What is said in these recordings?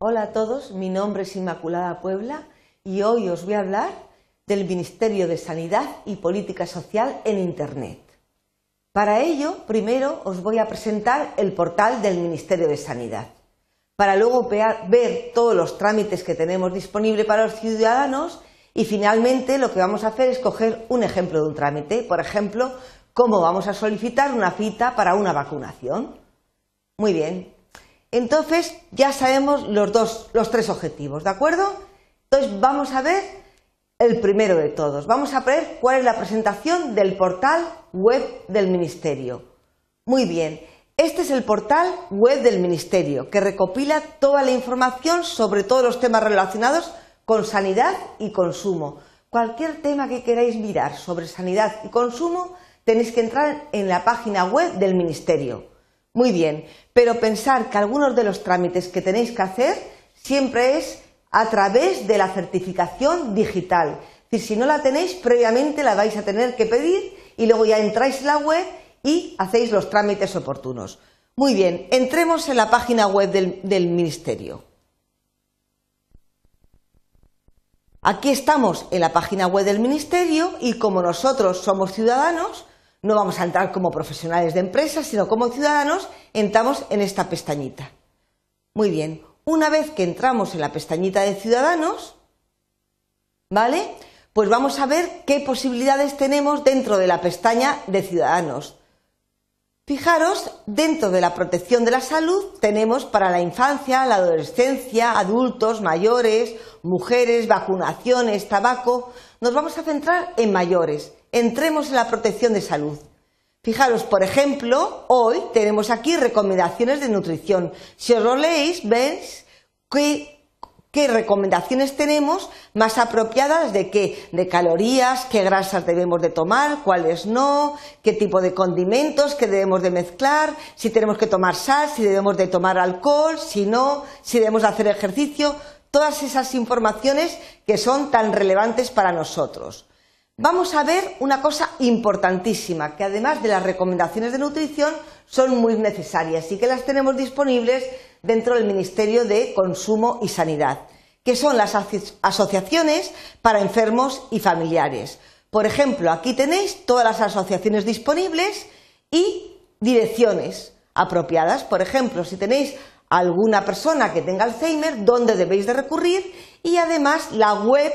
Hola a todos, mi nombre es Inmaculada Puebla y hoy os voy a hablar del Ministerio de Sanidad y Política Social en Internet. Para ello, primero os voy a presentar el portal del Ministerio de Sanidad, para luego ver todos los trámites que tenemos disponibles para los ciudadanos y finalmente lo que vamos a hacer es coger un ejemplo de un trámite, por ejemplo, cómo vamos a solicitar una cita para una vacunación. Muy bien, entonces ya sabemos los dos, los tres objetivos, ¿de acuerdo? Entonces vamos a ver el primero de todos. Vamos a ver cuál es la presentación del portal web del Ministerio. Muy bien, este es el portal web del Ministerio que recopila toda la información sobre todos los temas relacionados con sanidad y consumo. Cualquier tema que queráis mirar sobre sanidad y consumo tenéis que entrar en la página web del Ministerio. Muy bien, pero pensar que algunos de los trámites que tenéis que hacer siempre es a través de la certificación digital. Si no la tenéis, previamente la vais a tener que pedir y luego ya entráis en la web y hacéis los trámites oportunos. Muy bien, entremos en la página web del Ministerio. Aquí estamos en la página web del Ministerio y como nosotros somos ciudadanos, no vamos a entrar como profesionales de empresas, sino como ciudadanos, entramos en esta pestañita. Muy bien, una vez que entramos en la pestañita de ciudadanos, ¿vale? Pues vamos a ver qué posibilidades tenemos dentro de la pestaña de ciudadanos. Fijaros, dentro de la protección de la salud tenemos para la infancia, la adolescencia, adultos, mayores, mujeres, vacunaciones, tabaco. Nos vamos a centrar en mayores entremos en la protección de salud. Fijaros, por ejemplo, hoy tenemos aquí recomendaciones de nutrición. Si os lo leéis, veis qué, recomendaciones tenemos más apropiadas de qué, de calorías, qué grasas debemos de tomar, cuáles no, qué tipo de condimentos que debemos de mezclar, si tenemos que tomar sal, si debemos de tomar alcohol, si no, si debemos de hacer ejercicio, todas esas informaciones que son tan relevantes para nosotros. Vamos a ver una cosa importantísima, que además de las recomendaciones de nutrición son muy necesarias y que las tenemos disponibles dentro del Ministerio de Consumo y Sanidad, que son las asociaciones para enfermos y familiares. Por ejemplo, aquí tenéis todas las asociaciones disponibles y direcciones apropiadas. Por ejemplo, si tenéis alguna persona que tenga Alzheimer, dónde debéis de recurrir y además la web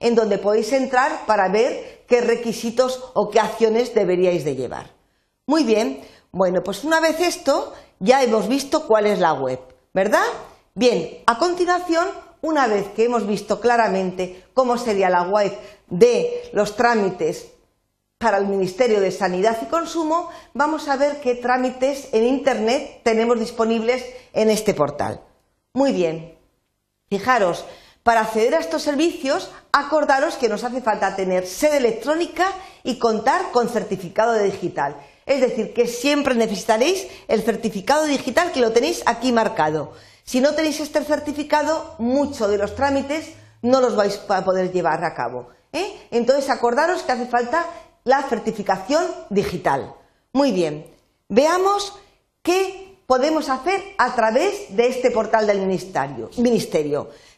en donde podéis entrar para ver qué requisitos o qué acciones deberíais de llevar. Muy bien, bueno, pues una vez esto, ya hemos visto cuál es la web, ¿verdad? Bien, a continuación, una vez que hemos visto claramente cómo sería la web de los trámites para el Ministerio de Sanidad y Consumo, vamos a ver qué trámites en Internet tenemos disponibles en este portal. Muy bien, fijaros, para acceder a estos servicios, acordaros que nos hace falta tener sede electrónica y contar con certificado digital. Es decir, que siempre necesitaréis el certificado digital que lo tenéis aquí marcado. Si no tenéis este certificado, muchos de los trámites no los vais a poder llevar a cabo. ¿eh? Entonces, acordaros que hace falta la certificación digital. Muy bien, veamos qué podemos hacer a través de este portal del ministerio.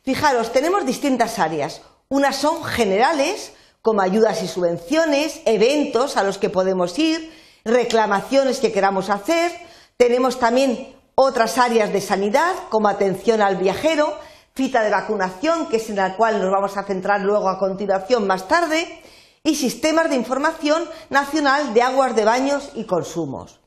Fijaros, tenemos distintas áreas. Unas son generales, como ayudas y subvenciones, eventos a los que podemos ir, reclamaciones que queramos hacer. Tenemos también otras áreas de sanidad, como atención al viajero, cita de vacunación, que es en la cual nos vamos a centrar luego a continuación más tarde, y sistemas de información nacional de aguas de baños y consumos.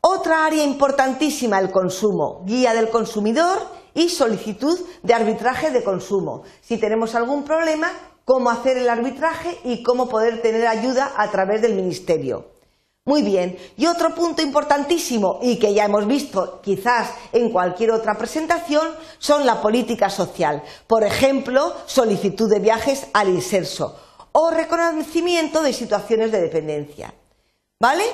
Otra área importantísima, el consumo, guía del consumidor y solicitud de arbitraje de consumo. Si tenemos algún problema, cómo hacer el arbitraje y cómo poder tener ayuda a través del Ministerio. Muy bien, y otro punto importantísimo y que ya hemos visto quizás en cualquier otra presentación son la política social. Por ejemplo, solicitud de viajes al inserso o reconocimiento de situaciones de dependencia. ¿Vale?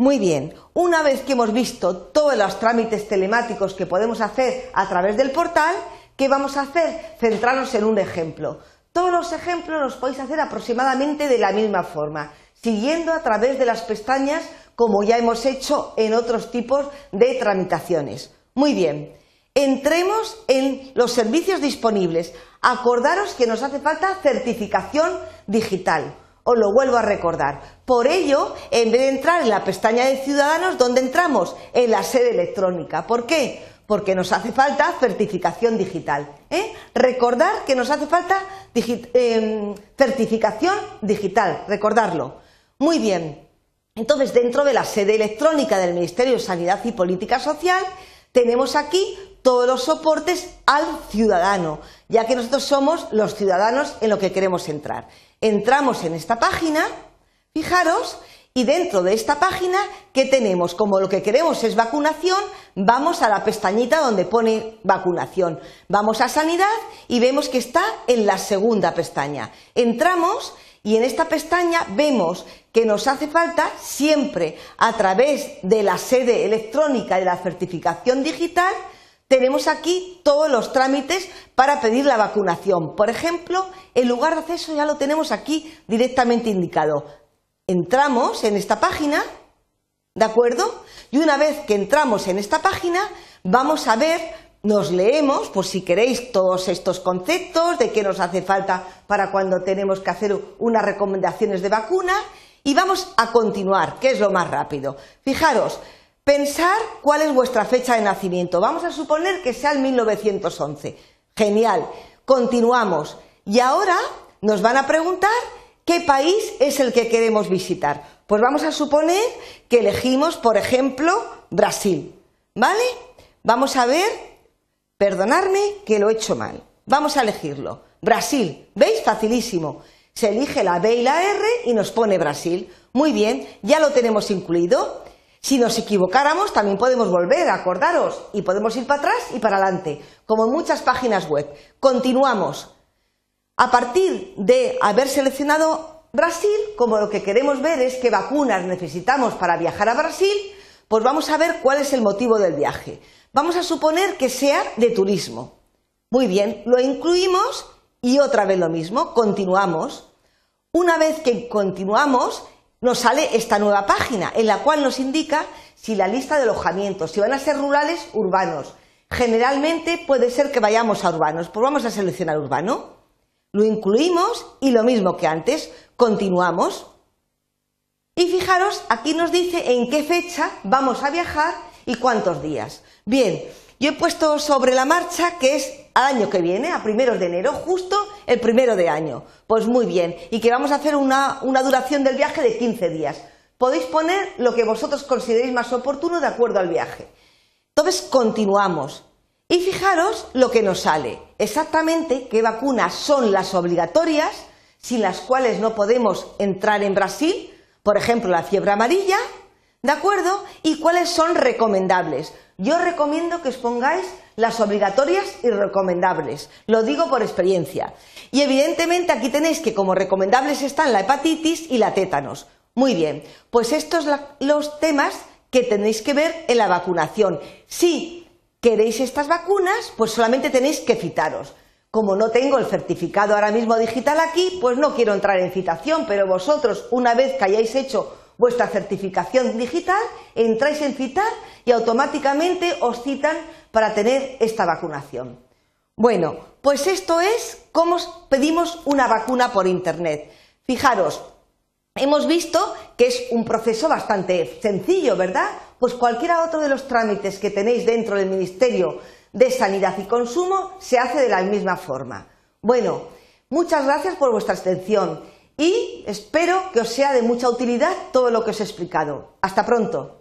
Muy bien, una vez que hemos visto todos los trámites telemáticos que podemos hacer a través del portal, ¿qué vamos a hacer? Centrarnos en un ejemplo. Todos los ejemplos los podéis hacer aproximadamente de la misma forma, siguiendo a través de las pestañas como ya hemos hecho en otros tipos de tramitaciones. Muy bien, Entremos en los servicios disponibles. Acordaros que nos hace falta certificación digital. Os lo vuelvo a recordar. Por ello, en vez de entrar en la pestaña de Ciudadanos, ¿dónde entramos? En la sede electrónica. ¿Por qué? Porque nos hace falta certificación digital. ¿eh? Recordar que nos hace falta em, certificación digital. Recordarlo. Muy bien. Entonces, dentro de la sede electrónica del Ministerio de Sanidad y Política Social, tenemos aquí todos los soportes al ciudadano, ya que nosotros somos los ciudadanos en lo que queremos entrar. Entramos en esta página, fijaros, y dentro de esta página, ¿qué tenemos? Como lo que queremos es vacunación, vamos a la pestañita donde pone vacunación. Vamos a sanidad y vemos que está en la segunda pestaña. Entramos y en esta pestaña vemos que nos hace falta siempre a través de la sede electrónica de la certificación digital, tenemos aquí todos los trámites para pedir la vacunación. Por ejemplo, el lugar de acceso ya lo tenemos aquí directamente indicado. Entramos en esta página, ¿de acuerdo? Y una vez que entramos en esta página, vamos a ver, nos leemos, por si queréis, todos estos conceptos de qué nos hace falta para cuando tenemos que hacer unas recomendaciones de vacuna y vamos a continuar, que es lo más rápido. Fijaros, Pensar cuál es vuestra fecha de nacimiento. Vamos a suponer que sea el 1911. Genial. Continuamos. Y ahora nos van a preguntar qué país es el que queremos visitar. Pues vamos a suponer que elegimos, por ejemplo, Brasil. ¿Vale? Vamos a ver, perdonadme que lo he hecho mal. Vamos a elegirlo. Brasil. ¿Veis? Facilísimo. Se elige la B y la R y nos pone Brasil. Muy bien, ya lo tenemos incluido. Si nos equivocáramos, también podemos volver, acordaros, y podemos ir para atrás y para adelante, como en muchas páginas web. Continuamos. A partir de haber seleccionado Brasil, como lo que queremos ver es qué vacunas necesitamos para viajar a Brasil, pues vamos a ver cuál es el motivo del viaje. Vamos a suponer que sea de turismo. Muy bien, lo incluimos y otra vez lo mismo, continuamos. Una vez que continuamos, nos sale esta nueva página en la cual nos indica si la lista de alojamientos, si van a ser rurales, urbanos. Generalmente puede ser que vayamos a urbanos, pues vamos a seleccionar urbano. Lo incluimos y lo mismo que antes, continuamos. Y fijaros, aquí nos dice en qué fecha vamos a viajar y cuántos días. Bien, yo he puesto sobre la marcha que es al año que viene, a primeros de enero, justo el primero de año. Pues muy bien, y que vamos a hacer una, una duración del viaje de 15 días. Podéis poner lo que vosotros consideréis más oportuno de acuerdo al viaje. Entonces continuamos. Y fijaros lo que nos sale. Exactamente qué vacunas son las obligatorias, sin las cuales no podemos entrar en Brasil, por ejemplo la fiebre amarilla, ¿de acuerdo? Y cuáles son recomendables. Yo recomiendo que os pongáis las obligatorias y recomendables. Lo digo por experiencia. Y evidentemente aquí tenéis que como recomendables están la hepatitis y la tétanos. Muy bien, pues estos son los temas que tenéis que ver en la vacunación. Si queréis estas vacunas, pues solamente tenéis que citaros. Como no tengo el certificado ahora mismo digital aquí, pues no quiero entrar en citación, pero vosotros, una vez que hayáis hecho vuestra certificación digital, entráis en citar y automáticamente os citan para tener esta vacunación. Bueno, pues esto es cómo pedimos una vacuna por Internet. Fijaros, hemos visto que es un proceso bastante sencillo, ¿verdad? Pues cualquiera otro de los trámites que tenéis dentro del Ministerio de Sanidad y Consumo se hace de la misma forma. Bueno, muchas gracias por vuestra atención y espero que os sea de mucha utilidad todo lo que os he explicado. Hasta pronto.